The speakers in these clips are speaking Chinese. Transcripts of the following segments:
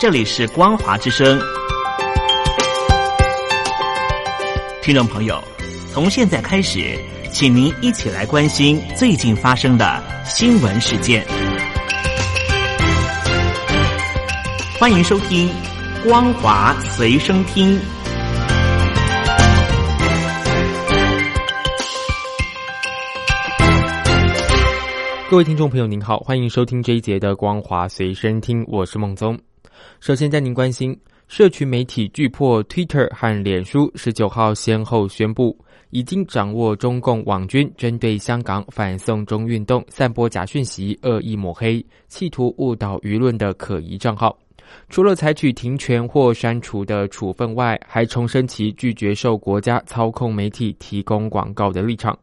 这里是光华之声，听众朋友，从现在开始，请您一起来关心最近发生的新闻事件。欢迎收听光华随身听。各位听众朋友，您好，欢迎收听这一节的光华随身听，我是孟宗。首先带您关心，社群媒体巨破 Twitter 和脸书十九号先后宣布，已经掌握中共网军针对香港反送中运动散播假讯息、恶意抹黑、企图误导舆论的可疑账号。除了采取停权或删除的处分外，还重申其拒绝受国家操控媒体提供广告的立场。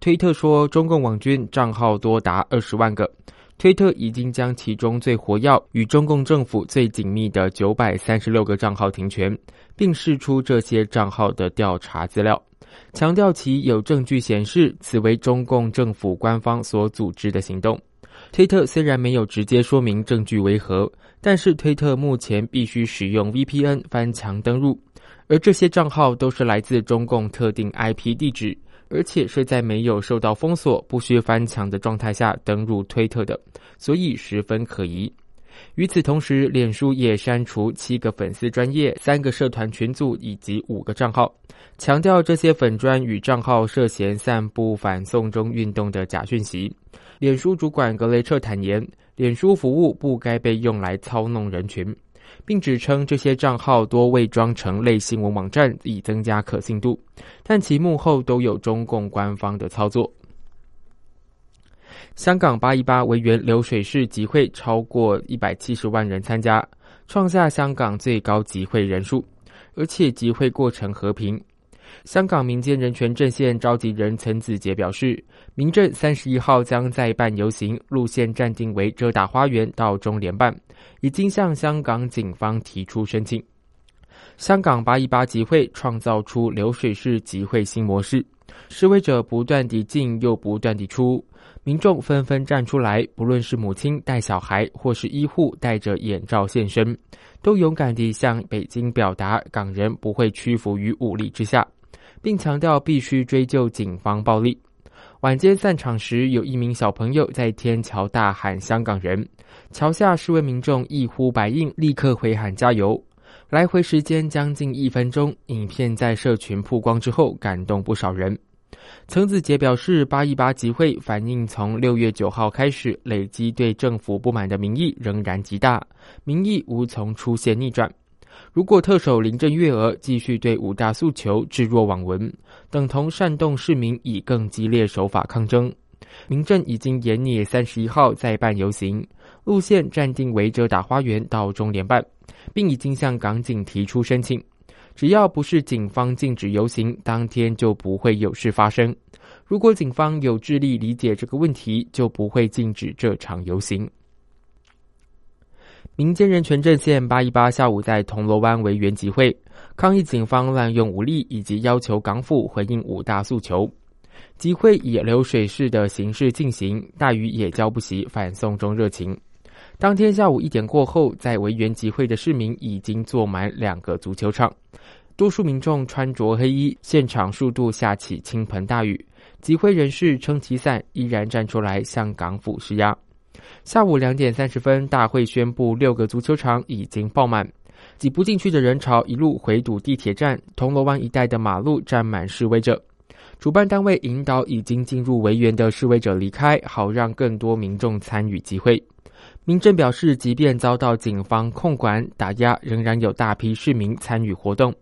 推特说，中共网军账号多达二十万个。推特已经将其中最活跃、与中共政府最紧密的九百三十六个账号停权，并释出这些账号的调查资料，强调其有证据显示此为中共政府官方所组织的行动。推特虽然没有直接说明证据为何，但是推特目前必须使用 VPN 翻墙登入，而这些账号都是来自中共特定 IP 地址。而且是在没有受到封锁、不需翻墙的状态下登入推特的，所以十分可疑。与此同时，脸书也删除七个粉丝专业、三个社团群组以及五个账号，强调这些粉专与账号涉嫌散布反送中运动的假讯息。脸书主管格雷彻坦言，脸书服务不该被用来操弄人群。并指称这些账号多伪装成类新闻网站，以增加可信度，但其幕后都有中共官方的操作。香港八一八维园流水式集会超过一百七十万人参加，创下香港最高集会人数，而且集会过程和平。香港民间人权阵线召集人陈子杰表示，民阵三十一号将再办游行，路线暂定为遮打花园到中联办，已经向香港警方提出申请。香港八一八集会创造出流水式集会新模式，示威者不断地进又不断地出，民众纷纷站出来，不论是母亲带小孩，或是医护戴着眼罩现身，都勇敢地向北京表达港人不会屈服于武力之下。并强调必须追究警方暴力。晚间散场时，有一名小朋友在天桥大喊“香港人”，桥下示威民众一呼百应，立刻回喊加油。来回时间将近一分钟，影片在社群曝光之后，感动不少人。曾子杰表示，八一八集会反映从六月九号开始累积对政府不满的民意仍然极大，民意无从出现逆转。如果特首林郑月娥继续对五大诉求置若罔闻，等同煽动市民以更激烈手法抗争。民政已经严拟三十一号再办游行，路线暂定为遮打花园到中联办，并已经向港警提出申请。只要不是警方禁止游行，当天就不会有事发生。如果警方有智力理解这个问题，就不会禁止这场游行。民间人权阵线八一八下午在铜锣湾维园集会，抗议警方滥用武力，以及要求港府回应五大诉求。集会以流水式的形式进行，大雨也浇不熄反送中热情。当天下午一点过后，在维园集会的市民已经坐满两个足球场，多数民众穿着黑衣，现场数度下起倾盆大雨。集会人士撑起伞，依然站出来向港府施压。下午两点三十分，大会宣布六个足球场已经爆满，挤不进去的人潮一路回堵地铁站，铜锣湾一带的马路站满示威者。主办单位引导已经进入围园的示威者离开，好让更多民众参与集会。民政表示，即便遭到警方控管打压，仍然有大批市民参与活动，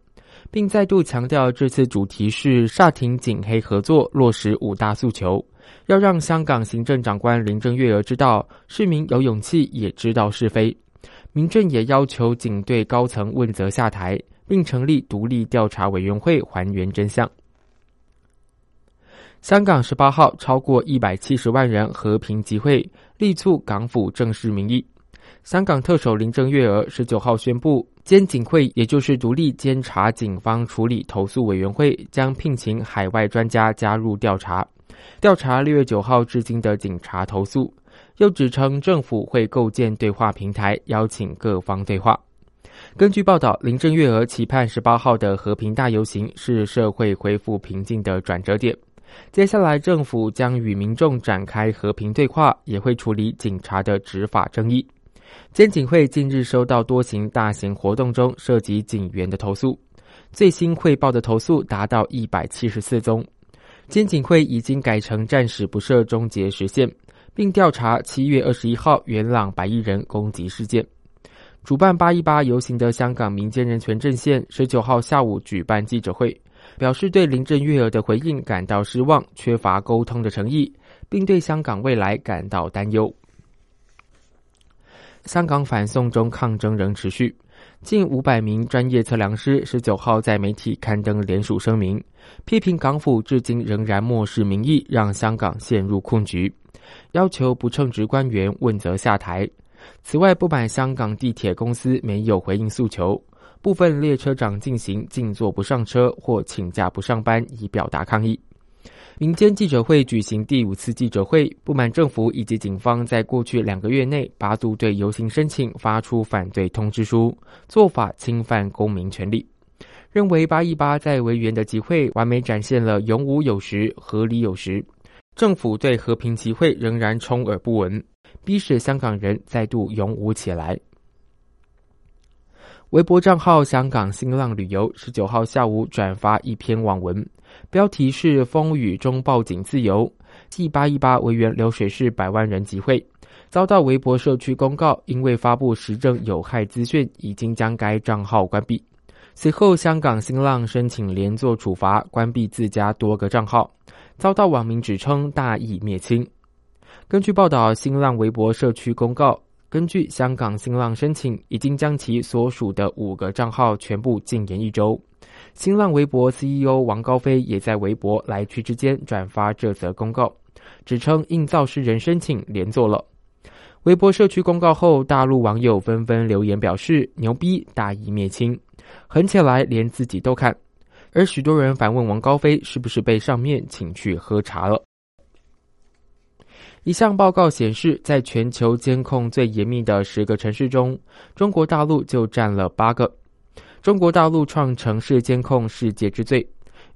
并再度强调这次主题是煞停警黑合作，落实五大诉求。要让香港行政长官林郑月娥知道，市民有勇气，也知道是非。民政也要求警队高层问责下台，并成立独立调查委员会还原真相。香港十八号超过一百七十万人和平集会，力促港府正视民意。香港特首林郑月娥十九号宣布，监警会也就是独立监察警方处理投诉委员会，将聘请海外专家加入调查。调查六月九号至今的警察投诉，又指称政府会构建对话平台，邀请各方对话。根据报道，林郑月娥期盼十八号的和平大游行是社会恢复平静的转折点。接下来，政府将与民众展开和平对话，也会处理警察的执法争议。监警会近日收到多型大型活动中涉及警员的投诉，最新汇报的投诉达到一百七十四宗。监警会已经改成暂时不设终结时限，并调查七月二十一号元朗白衣人攻击事件。主办八一八游行的香港民间人权阵线十九号下午举办记者会，表示对林郑月娥的回应感到失望，缺乏沟通的诚意，并对香港未来感到担忧。香港反送中抗争仍持续，近五百名专业测量师十九号在媒体刊登联署声明，批评港府至今仍然漠视民意，让香港陷入困局，要求不称职官员问责下台。此外，不满香港地铁公司没有回应诉求，部分列车长进行静坐不上车或请假不上班，以表达抗议。民间记者会举行第五次记者会，不满政府以及警方在过去两个月内八度对游行申请发出反对通知书，做法侵犯公民权利，认为八一八在维园的集会完美展现了勇武有时、合理有时，政府对和平集会仍然充耳不闻。逼使香港人再度勇武起来。微博账号“香港新浪旅游”十九号下午转发一篇网文，标题是“风雨中报警自由”。继八一八维园流水式百万人集会，遭到微博社区公告，因为发布时政有害资讯，已经将该账号关闭。随后，香港新浪申请连坐处罚，关闭自家多个账号，遭到网民指称大义灭亲。根据报道，新浪微博社区公告，根据香港新浪申请，已经将其所属的五个账号全部禁言一周。新浪微博 CEO 王高飞也在微博来去之间转发这则公告，指称应造事人申请连坐了。微博社区公告后，大陆网友纷纷留言表示牛逼，大义灭亲，狠起来连自己都看。而许多人反问王高飞是不是被上面请去喝茶了。一项报告显示，在全球监控最严密的十个城市中，中国大陆就占了八个。中国大陆创城市监控世界之最，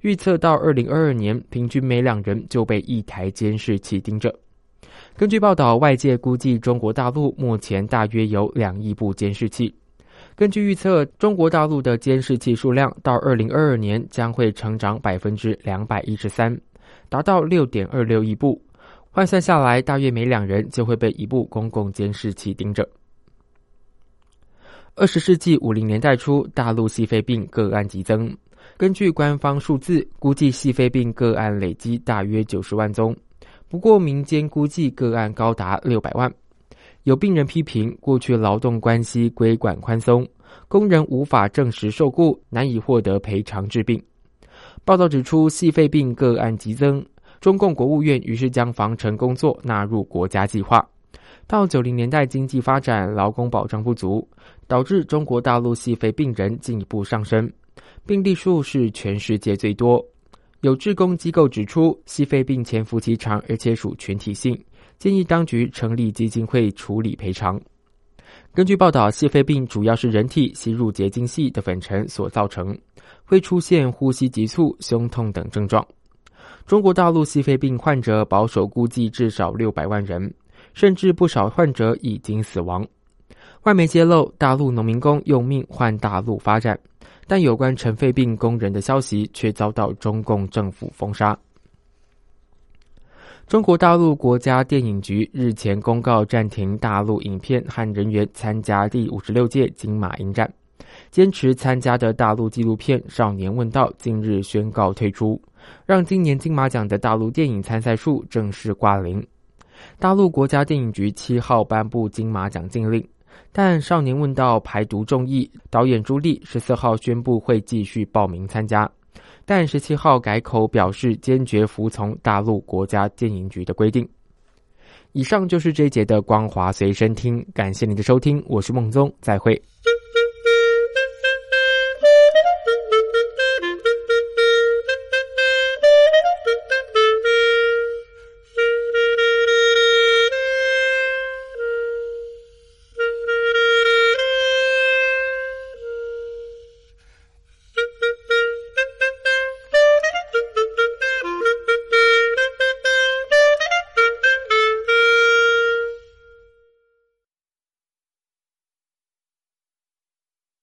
预测到二零二二年，平均每两人就被一台监视器盯着。根据报道，外界估计中国大陆目前大约有两亿部监视器。根据预测，中国大陆的监视器数量到二零二二年将会成长百分之两百一十三，达到六点二六亿部。换算下来，大约每两人就会被一部公共监视器盯着。二十世纪五零年代初，大陆细肺病个案急增。根据官方数字，估计细肺病个案累积大约九十万宗。不过，民间估计个案高达六百万。有病人批评，过去劳动关系规管宽松，工人无法证实受雇，难以获得赔偿治病。报道指出，细肺病个案急增。中共国务院于是将防尘工作纳入国家计划。到九零年代，经济发展、劳工保障不足，导致中国大陆细肺病人进一步上升，病例数是全世界最多。有志工机构指出，细肺病潜伏期长，而且属群体性，建议当局成立基金会处理赔偿。根据报道，细肺病主要是人体吸入结晶细的粉尘所造成，会出现呼吸急促、胸痛等症状。中国大陆细肺病患者保守估计至少六百万人，甚至不少患者已经死亡。外媒揭露，大陆农民工用命换大陆发展，但有关尘肺病工人的消息却遭到中共政府封杀。中国大陆国家电影局日前公告暂停大陆影片和人员参加第五十六届金马影展。坚持参加的大陆纪录片《少年问道》近日宣告退出，让今年金马奖的大陆电影参赛数正式挂零。大陆国家电影局七号颁布金马奖禁令，但《少年问道》排毒众议导演朱莉十四号宣布会继续报名参加，但十七号改口表示坚决服从大陆国家电影局的规定。以上就是这一节的光华随身听，感谢您的收听，我是孟宗，再会。